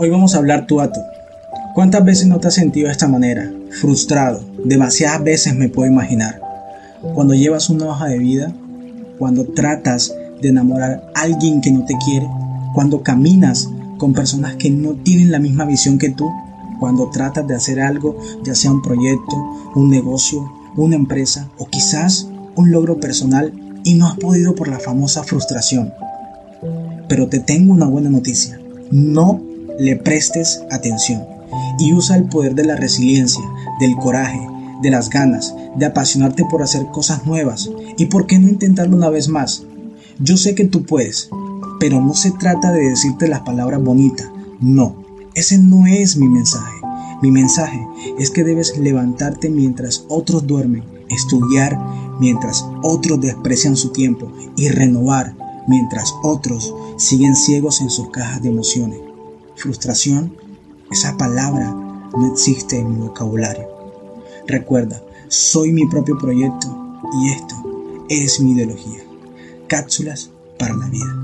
Hoy vamos a hablar tú a tú. ¿Cuántas veces no te has sentido de esta manera? Frustrado. Demasiadas veces me puedo imaginar. Cuando llevas una hoja de vida, cuando tratas de enamorar a alguien que no te quiere, cuando caminas con personas que no tienen la misma visión que tú, cuando tratas de hacer algo, ya sea un proyecto, un negocio, una empresa o quizás un logro personal y no has podido por la famosa frustración. Pero te tengo una buena noticia. No le prestes atención y usa el poder de la resiliencia, del coraje, de las ganas, de apasionarte por hacer cosas nuevas y por qué no intentarlo una vez más. Yo sé que tú puedes, pero no se trata de decirte las palabras bonitas, no, ese no es mi mensaje. Mi mensaje es que debes levantarte mientras otros duermen, estudiar mientras otros desprecian su tiempo y renovar mientras otros siguen ciegos en sus cajas de emociones. Frustración, esa palabra no existe en mi vocabulario. Recuerda, soy mi propio proyecto y esto es mi ideología. Cápsulas para la vida.